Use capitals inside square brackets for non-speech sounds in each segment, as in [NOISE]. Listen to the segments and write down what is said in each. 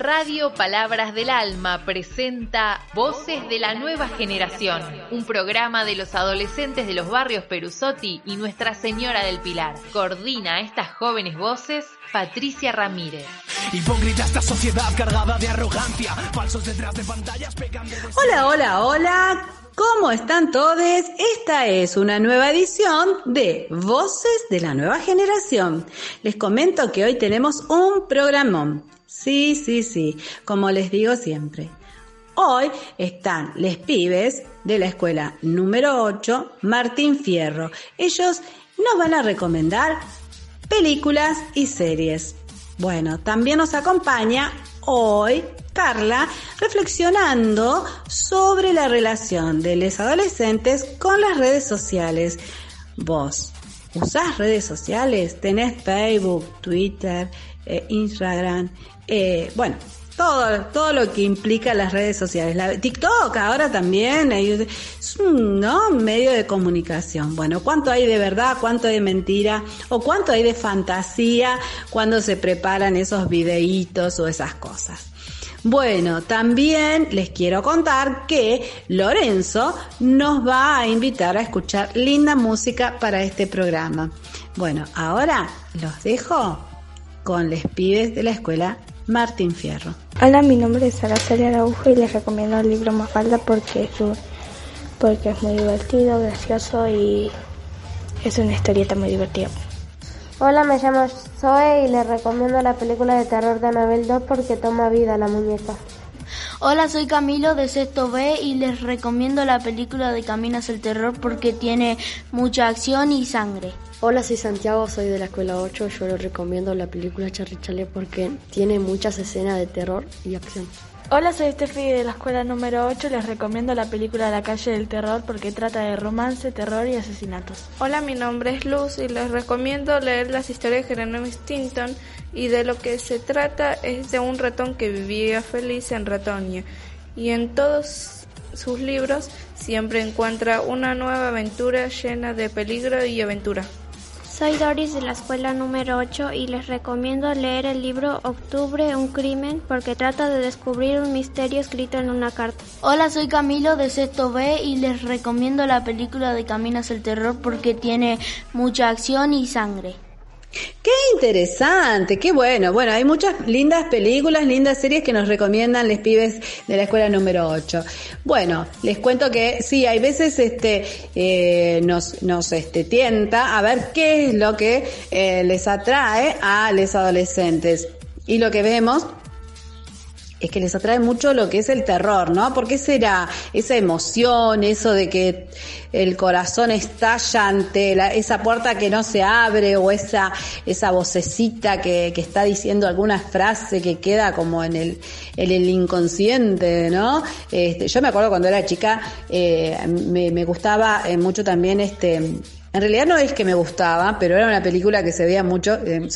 Radio Palabras del Alma presenta Voces de la Nueva Generación, un programa de los adolescentes de los barrios Perusotti y Nuestra Señora del Pilar. Coordina a estas jóvenes voces Patricia Ramírez. Hipócrita esta sociedad cargada de arrogancia, falsos detrás de pantallas pegando. Hola, hola, hola. ¿Cómo están todos? Esta es una nueva edición de Voces de la Nueva Generación. Les comento que hoy tenemos un programón. Sí, sí, sí, como les digo siempre. Hoy están les pibes de la escuela número 8, Martín Fierro. Ellos nos van a recomendar películas y series. Bueno, también nos acompaña hoy Carla reflexionando sobre la relación de los adolescentes con las redes sociales. Vos, ¿usás redes sociales? ¿Tenés Facebook, Twitter, eh, Instagram? Eh, bueno, todo, todo lo que implica las redes sociales. La, TikTok ahora también es un medio de comunicación. Bueno, ¿cuánto hay de verdad? ¿Cuánto hay de mentira? ¿O cuánto hay de fantasía cuando se preparan esos videitos o esas cosas? Bueno, también les quiero contar que Lorenzo nos va a invitar a escuchar linda música para este programa. Bueno, ahora los dejo con los pibes de la escuela Martín Fierro. Hola, mi nombre es Araceli Araujo y les recomiendo el libro Mafalda porque es, un, porque es muy divertido, gracioso y es una historieta muy divertida. Hola, me llamo Zoe y les recomiendo la película de terror de Anabel 2 porque toma vida la muñeca. Hola, soy Camilo de Sexto B y les recomiendo la película de Caminas el Terror porque tiene mucha acción y sangre. Hola, soy Santiago, soy de la escuela 8. Yo les recomiendo la película Charlie porque tiene muchas escenas de terror y acción. Hola, soy Steffi de la escuela número 8. Les recomiendo la película La calle del terror porque trata de romance, terror y asesinatos. Hola, mi nombre es Luz y les recomiendo leer las historias de Jerónimo Stinton y de lo que se trata es de un ratón que vivía feliz en Ratonia y en todos sus libros siempre encuentra una nueva aventura llena de peligro y aventura. Soy Doris de la escuela número 8 y les recomiendo leer el libro Octubre, un crimen, porque trata de descubrir un misterio escrito en una carta. Hola, soy Camilo de Sexto B y les recomiendo la película de Caminas el Terror porque tiene mucha acción y sangre. Qué interesante, qué bueno. Bueno, hay muchas lindas películas, lindas series que nos recomiendan los pibes de la escuela número 8. Bueno, les cuento que sí, hay veces este eh, nos, nos este, tienta a ver qué es lo que eh, les atrae a los adolescentes. Y lo que vemos es que les atrae mucho lo que es el terror, ¿no? Porque será esa emoción, eso de que el corazón estalla ante la, esa puerta que no se abre o esa, esa vocecita que, que está diciendo alguna frase que queda como en el, el inconsciente, ¿no? Este, yo me acuerdo cuando era chica, eh, me, me, gustaba eh, mucho también este, en realidad no es que me gustaba, pero era una película que se veía mucho, eh,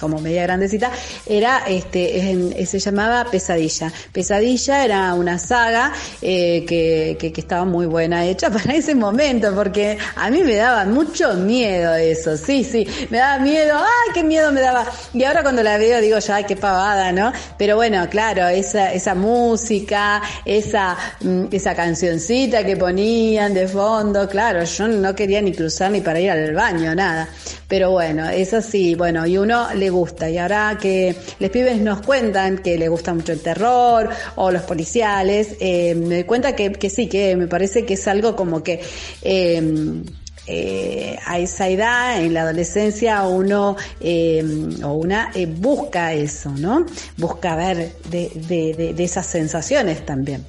como media grandecita, era este, se llamaba Pesadilla. Pesadilla era una saga eh, que, que, que, estaba muy buena hecha [LAUGHS] para ese momento, porque a mí me daba mucho miedo eso, sí, sí, me daba miedo, ay, qué miedo me daba. Y ahora cuando la veo digo, ya, qué pavada, ¿no? Pero bueno, claro, esa, esa música, esa, mm, esa cancioncita que ponían de fondo, claro, yo no quería ni cruzar ni para ir al baño, nada. Pero bueno, eso sí, bueno, y uno le gusta. Y ahora que los pibes nos cuentan que le gusta mucho el terror o los policiales, eh, me doy cuenta que, que, sí, que me parece que es algo como que... Eh, eh, a esa edad, en la adolescencia, uno eh, o una eh, busca eso, ¿no? Busca ver de, de, de, esas sensaciones también.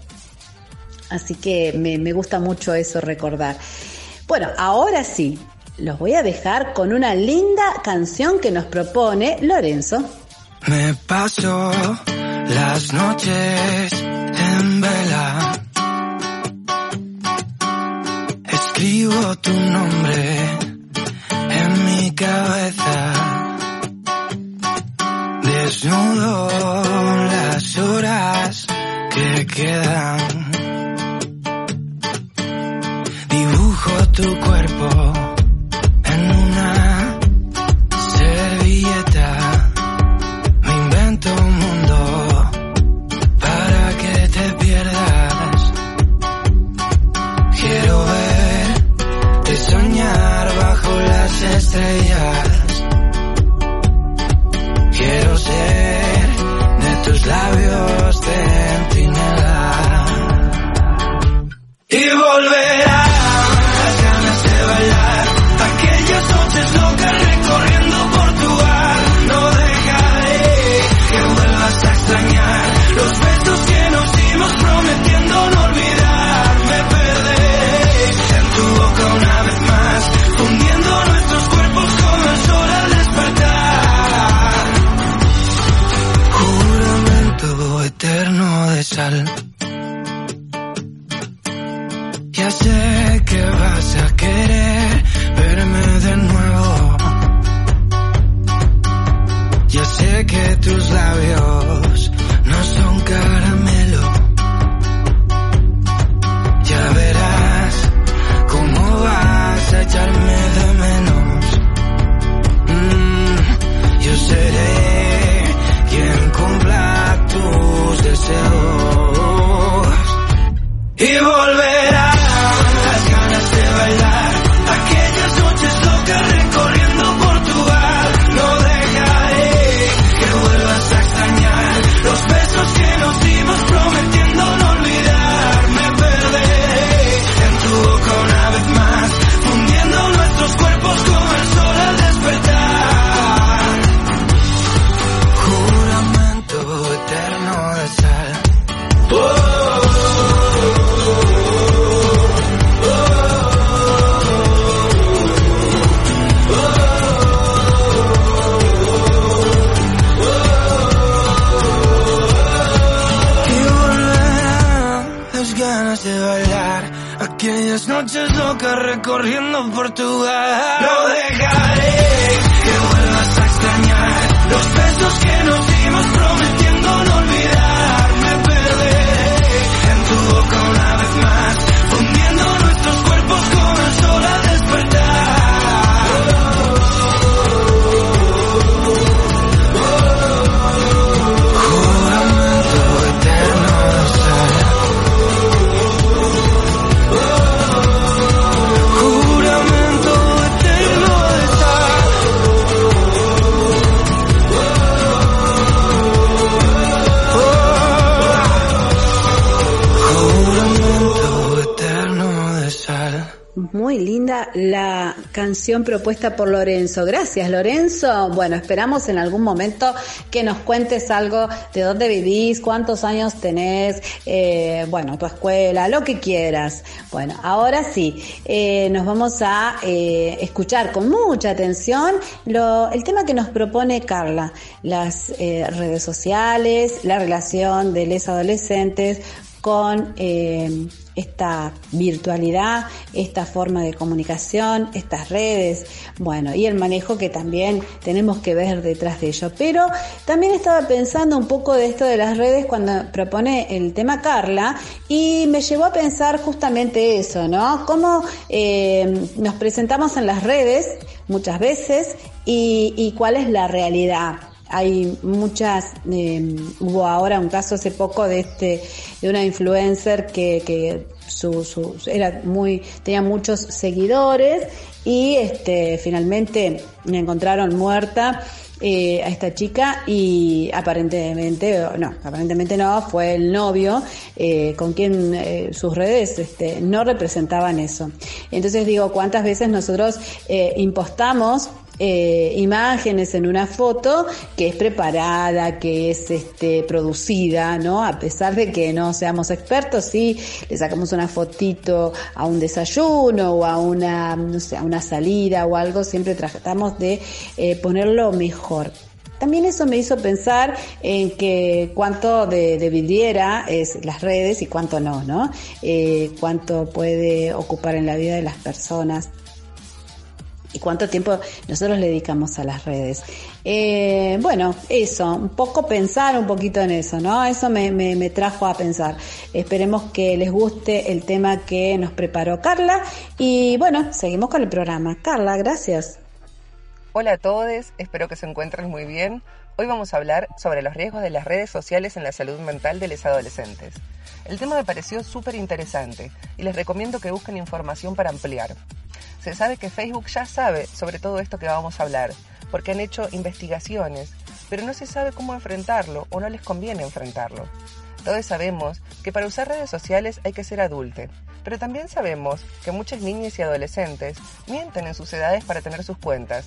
Así que me, me gusta mucho eso recordar. Bueno, ahora sí, los voy a dejar con una linda canción que nos propone Lorenzo. Me paso las noches en vela. Escribo tu nombre en mi cabeza. Desnudo las horas que quedan. Dibujo tu soñar bajo las estrellas. Canción propuesta por Lorenzo. Gracias, Lorenzo. Bueno, esperamos en algún momento que nos cuentes algo de dónde vivís, cuántos años tenés, eh, bueno, tu escuela, lo que quieras. Bueno, ahora sí, eh, nos vamos a eh, escuchar con mucha atención lo, el tema que nos propone Carla, las redes sociales, la relación de los adolescentes con eh, esta virtualidad, esta forma de comunicación, estas redes, bueno, y el manejo que también tenemos que ver detrás de ello. Pero también estaba pensando un poco de esto de las redes cuando propone el tema Carla y me llevó a pensar justamente eso, ¿no? Cómo eh, nos presentamos en las redes muchas veces y, y cuál es la realidad hay muchas, eh, hubo ahora un caso hace poco de este, de una influencer que, que su, era muy, tenía muchos seguidores y este, finalmente la encontraron muerta eh, a esta chica y aparentemente, no, aparentemente no, fue el novio eh, con quien eh, sus redes este, no representaban eso. Entonces digo, ¿cuántas veces nosotros impostamos eh, imágenes en una foto que es preparada, que es este, producida, ¿no? A pesar de que no seamos expertos, sí, le sacamos una fotito a un desayuno o a una, no sé, a una salida o algo, siempre tratamos de eh, ponerlo mejor. También eso me hizo pensar en que cuánto de, de vidriera es las redes y cuánto no, ¿no? Eh, cuánto puede ocupar en la vida de las personas y cuánto tiempo nosotros le dedicamos a las redes. Eh, bueno, eso, un poco pensar un poquito en eso, ¿no? Eso me, me, me, trajo a pensar. Esperemos que les guste el tema que nos preparó Carla y bueno, seguimos con el programa. Carla, gracias. Hola a todos, espero que se encuentren muy bien. Hoy vamos a hablar sobre los riesgos de las redes sociales en la salud mental de los adolescentes. El tema me pareció súper interesante y les recomiendo que busquen información para ampliar. Se sabe que Facebook ya sabe sobre todo esto que vamos a hablar, porque han hecho investigaciones, pero no se sabe cómo enfrentarlo o no les conviene enfrentarlo. Todos sabemos que para usar redes sociales hay que ser adulte, pero también sabemos que muchas niñas y adolescentes mienten en sus edades para tener sus cuentas,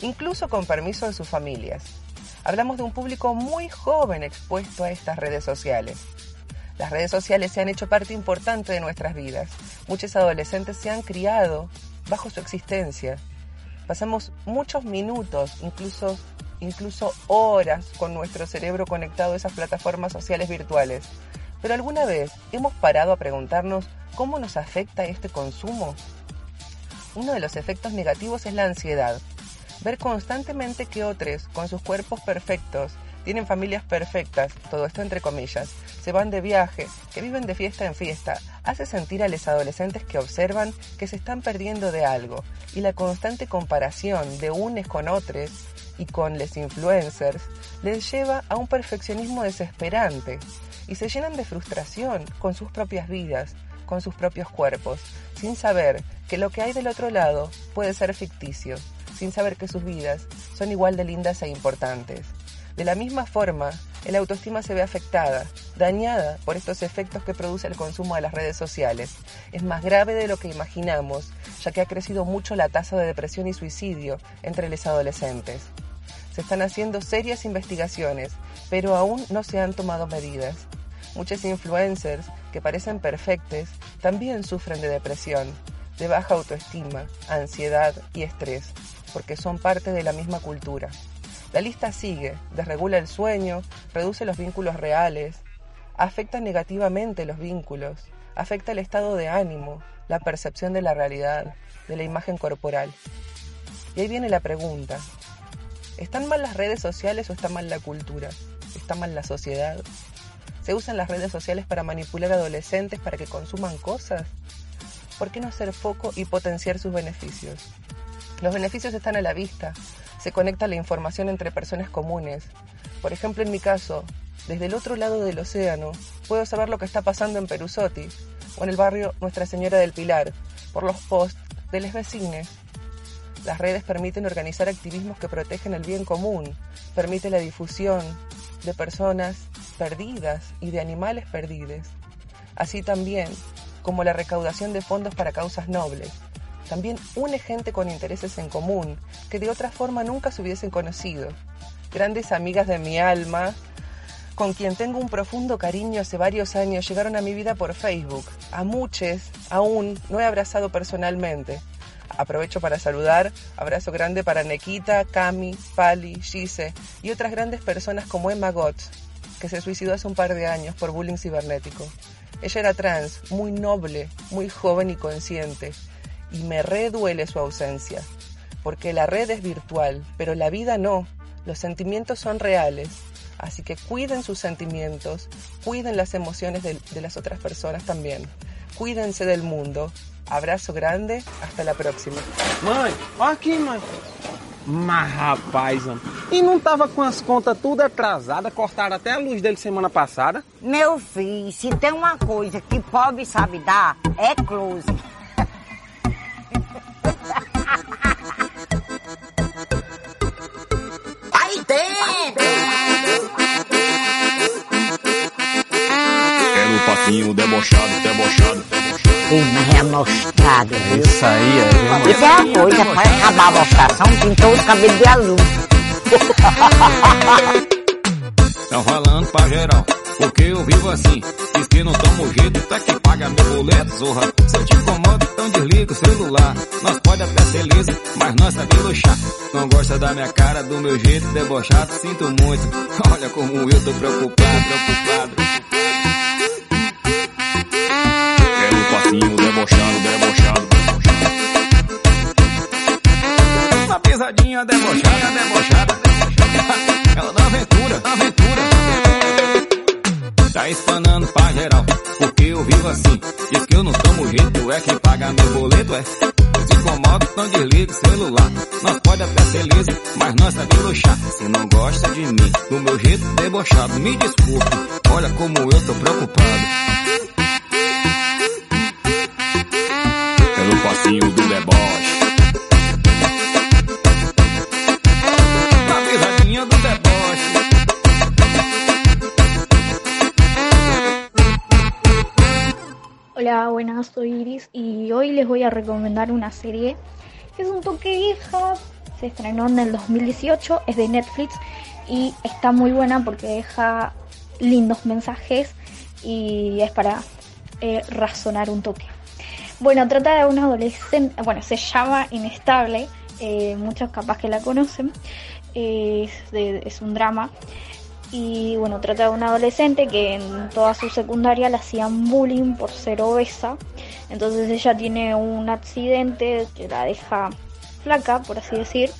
incluso con permiso de sus familias. Hablamos de un público muy joven expuesto a estas redes sociales. Las redes sociales se han hecho parte importante de nuestras vidas. Muchos adolescentes se han criado bajo su existencia. Pasamos muchos minutos, incluso, incluso horas con nuestro cerebro conectado a esas plataformas sociales virtuales. Pero alguna vez hemos parado a preguntarnos cómo nos afecta este consumo. Uno de los efectos negativos es la ansiedad. Ver constantemente que otros, con sus cuerpos perfectos, tienen familias perfectas, todo esto entre comillas, se van de viaje, que viven de fiesta en fiesta, hace sentir a los adolescentes que observan que se están perdiendo de algo, y la constante comparación de unes con otros y con les influencers les lleva a un perfeccionismo desesperante, y se llenan de frustración con sus propias vidas, con sus propios cuerpos, sin saber que lo que hay del otro lado puede ser ficticio, sin saber que sus vidas son igual de lindas e importantes. De la misma forma, el autoestima se ve afectada, dañada por estos efectos que produce el consumo de las redes sociales. Es más grave de lo que imaginamos, ya que ha crecido mucho la tasa de depresión y suicidio entre los adolescentes. Se están haciendo serias investigaciones, pero aún no se han tomado medidas. Muchos influencers que parecen perfectos también sufren de depresión, de baja autoestima, ansiedad y estrés, porque son parte de la misma cultura. La lista sigue, desregula el sueño, reduce los vínculos reales, afecta negativamente los vínculos, afecta el estado de ánimo, la percepción de la realidad, de la imagen corporal. Y ahí viene la pregunta, ¿están mal las redes sociales o está mal la cultura? ¿Está mal la sociedad? ¿Se usan las redes sociales para manipular adolescentes para que consuman cosas? ¿Por qué no hacer foco y potenciar sus beneficios? Los beneficios están a la vista. Se conecta la información entre personas comunes. Por ejemplo, en mi caso, desde el otro lado del océano, puedo saber lo que está pasando en Perusotti o en el barrio Nuestra Señora del Pilar por los posts de los vecines. Las redes permiten organizar activismos que protegen el bien común, permite la difusión de personas perdidas y de animales perdidos, así también como la recaudación de fondos para causas nobles. También une gente con intereses en común que de otra forma nunca se hubiesen conocido. Grandes amigas de mi alma, con quien tengo un profundo cariño hace varios años, llegaron a mi vida por Facebook. A muchos aún no he abrazado personalmente. Aprovecho para saludar, abrazo grande para Nequita, Cami, Pali, Gise y otras grandes personas como Emma Gott, que se suicidó hace un par de años por bullying cibernético. Ella era trans, muy noble, muy joven y consciente, y me reduele su ausencia, porque la red es virtual, pero la vida no, los sentimientos son reales, así que cuiden sus sentimientos, cuiden las emociones de, de las otras personas también, cuídense del mundo. Abraço grande, hasta la próxima. Mãe, olha aqui, mãe. Mas rapaz, mano. E não tava com as contas tudo atrasadas, cortaram até a luz dele semana passada. Meu filho, se tem uma coisa que pobre sabe dar, é close. Aí dentro! Era o papinho debochado, debochado, debochado. Uma é. Isso aí, é. Isso é a coisa, para acabar a mostração, pintou os cabelos de azul. Tão falando pra geral, porque eu vivo assim. Diz que não tomo jeito, tá que paga meu boleto, zorra. Se eu te incomodo, então desliga o celular. Nós pode até ser liso, mas nós sabe luxar. Não gosta da minha cara, do meu jeito debochado, sinto muito. [LAUGHS] Olha como eu tô preocupado, preocupado. Era o papinho debochado, debochado, debochado. Uma pisadinha debochada, debochada. Ela dá aventura, aventura. Tá espanando pra geral, porque eu vivo assim. Diz que eu não tomo jeito, é quem paga meu boleto, é. Se incomoda, então desliga o celular. Nós pode até ser liso, mas nós sabe luxar. Se não gosta de mim, do meu jeito debochado, me desculpe. Olha como eu tô preocupado. Pelo passinho do deboche. Buenas, soy Iris y hoy les voy a recomendar una serie que es un toque vieja, se estrenó en el 2018, es de Netflix y está muy buena porque deja lindos mensajes y es para eh, razonar un toque. Bueno, trata de un adolescente, bueno, se llama Inestable, eh, muchos capaz que la conocen, es un drama y bueno, trata de una adolescente que en toda su secundaria le hacían bullying por ser obesa. Entonces ella tiene un accidente que la deja flaca, por así decir.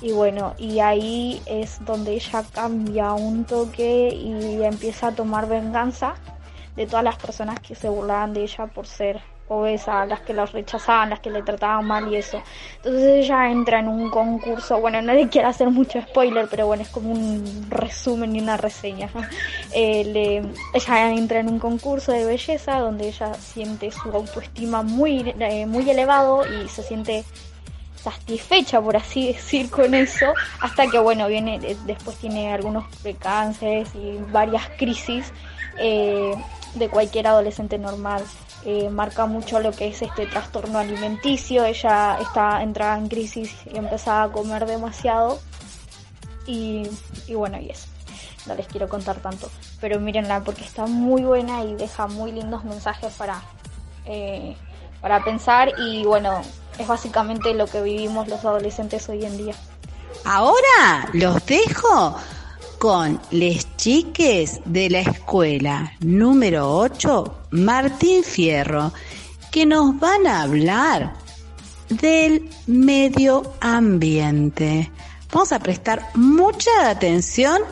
Y bueno, y ahí es donde ella cambia un toque y empieza a tomar venganza de todas las personas que se burlaban de ella por ser obesa, las que la rechazaban, las que le trataban mal y eso. Entonces ella entra en un concurso, bueno, no le quiero hacer mucho spoiler, pero bueno, es como un resumen y una reseña. [LAUGHS] Eh, le- ella entra en un concurso de belleza donde ella siente su autoestima muy, eh, muy elevado y se siente satisfecha, por así decir, con eso, hasta que, bueno, viene, eh, después tiene algunos percances y varias crisis eh, de cualquier adolescente normal. Eh, marca mucho lo que es este trastorno alimenticio, ella está entrada en crisis y empezaba a comer demasiado y, y bueno, y eso. No les quiero contar tanto, pero mírenla porque está muy buena y deja muy lindos mensajes para, eh, para pensar y bueno, es básicamente lo que vivimos los adolescentes hoy en día. Ahora los dejo con les chiques de la escuela número 8, Martín Fierro, que nos van a hablar del medio ambiente. Vamos a prestar mucha atención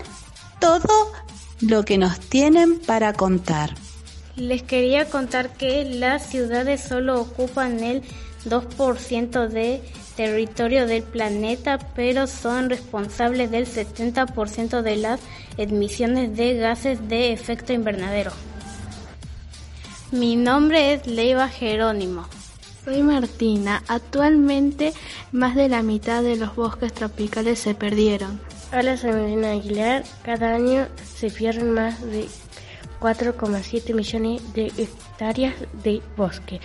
todo lo que nos tienen para contar. Les quería contar que las ciudades solo ocupan el 2% de territorio del planeta, pero son responsables del 70% de las emisiones de gases de efecto invernadero. Mi nombre es Leiva Jerónimo. Soy Martina. Actualmente más de la mitad de los bosques tropicales se perdieron. Hola, soy Marina Aguilar. Cada año se pierden más de 4,7 millones de hectáreas de bosque,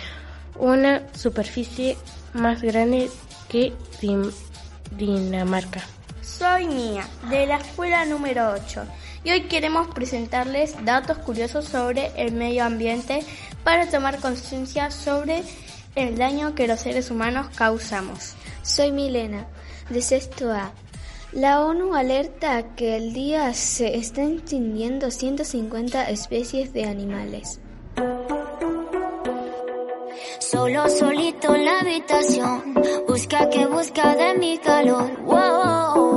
una superficie más grande que Dinamarca. Soy Mía, de la escuela número 8, y hoy queremos presentarles datos curiosos sobre el medio ambiente para tomar conciencia sobre el daño que los seres humanos causamos. Soy Milena, de sexto A. La ONU alerta que al día se están extinguiendo 150 especies de animales. Solo solito en la habitación, busca que busca de mi calor. Wow.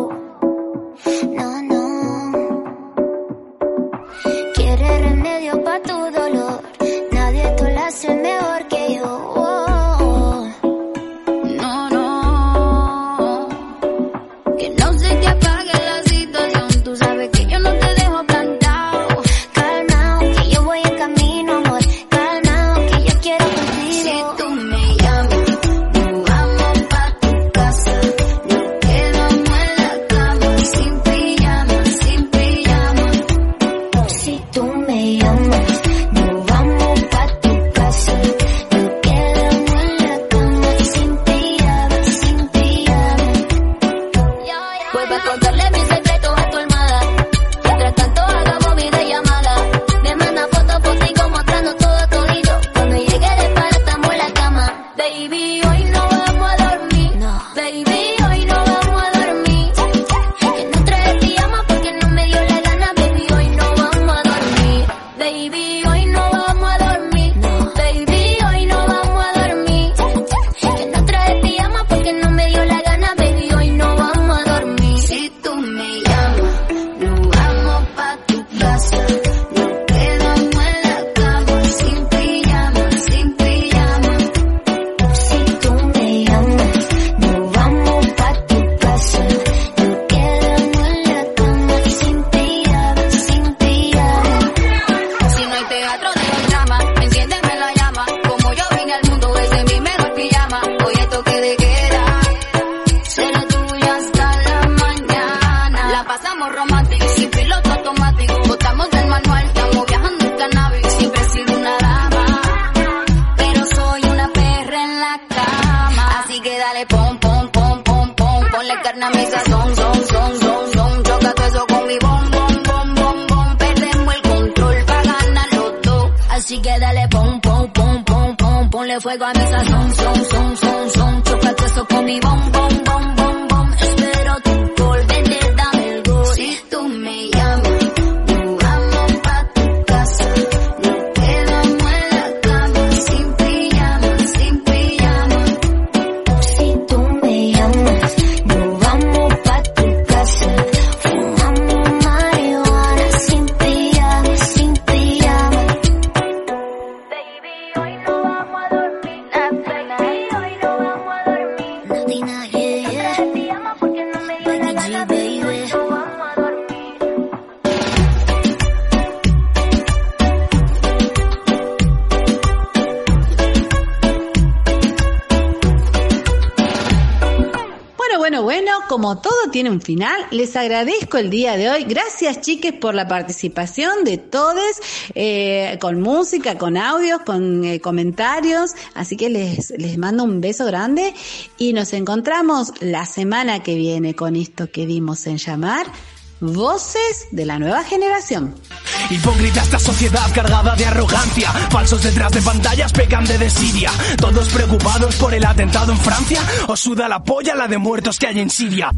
Fuego a sazón, son, son, son, son. Choca todo eso con mi bom, tiene un final, les agradezco el día de hoy. Gracias, chiques, por la participación de todos, eh, con música, con audios, con eh, comentarios. Así que les, les mando un beso grande y nos encontramos la semana que viene con esto que dimos en llamar Voces de la Nueva Generación. Hipócrita esta sociedad cargada de arrogancia. Falsos detrás de pantallas pegan de desidia. Todos preocupados por el atentado en Francia. Os suda la polla la de muertos que hay en Siria.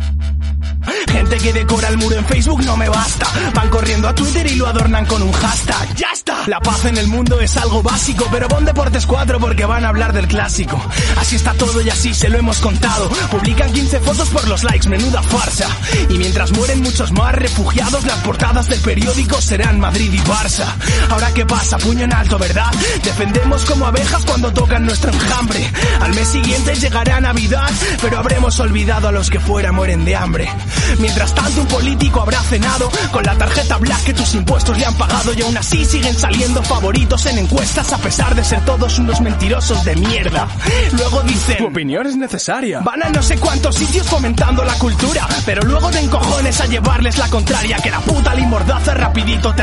Gente que decora el muro en Facebook no me basta. Van corriendo a Twitter y lo adornan con un hashtag. ¡Ya está! La paz en el mundo es algo básico, pero pon Deportes 4 porque van a hablar del clásico. Así está todo y así se lo hemos contado. Publican 15 fotos por los likes, menuda farsa. Y mientras mueren muchos más refugiados, las portadas del periódico serán Madrid y Barça. Ahora qué pasa, puño en alto, ¿verdad? Defendemos como abejas cuando tocan nuestro enjambre. Al mes siguiente llegará Navidad, pero habremos olvidado a los que fuera mueren de hambre. Mientras tanto, un político habrá cenado con la tarjeta black que tus impuestos le han pagado y aún así siguen saliendo favoritos en encuestas a pesar de ser todos unos mentirosos de mierda. Luego dicen, Tu opinión es necesaria. Van a no sé cuántos sitios fomentando la cultura, pero luego te encojones a llevarles la contraria, que la puta limordaza rapidito te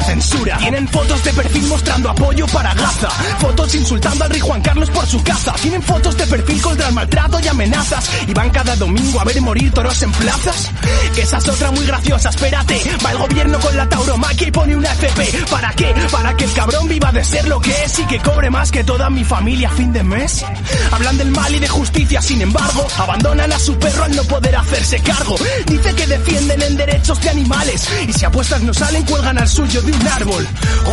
Tienen fotos de perfil mostrando apoyo para Gaza, fotos insultando al rey Juan Carlos por su caza, tienen fotos de perfil contra el maltrato y amenazas, y van cada domingo a ver morir toros en plazas. Esa es otra muy graciosa, espérate, va el gobierno con la tauromaquia y pone una FP. ¿Para qué? Para que el cabrón viva de ser lo que es y que cobre más que toda mi familia a fin de mes. Hablan del mal y de justicia, sin embargo, abandonan a su perro al no poder hacerse cargo. Dice que defienden en derechos de animales y si apuestas no salen, cuelgan al suyo de un árbol.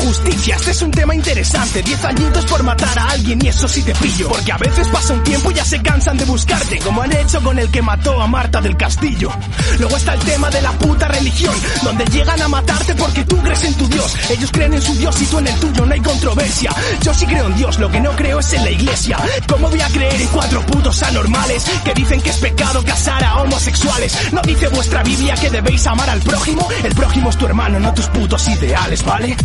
Justicia, este es un tema interesante. Diez añitos por matar a alguien y eso sí te pillo. Porque a veces pasa un tiempo y ya se cansan de buscarte, como han hecho con el que mató a Marta del Castillo. Luego está el tema de la puta religión, donde llegan a matarte porque tú crees en tu Dios. Ellos creen en su Dios y tú en el tuyo, no hay controversia. Yo sí creo en Dios, lo que no creo es en la iglesia. ¿Cómo voy a creer en cuatro putos anormales que dicen que es pecado casar a homosexuales? ¿No dice vuestra Biblia que debéis amar al prójimo? El prójimo es tu hermano, no tus putos ideales, ¿Vale?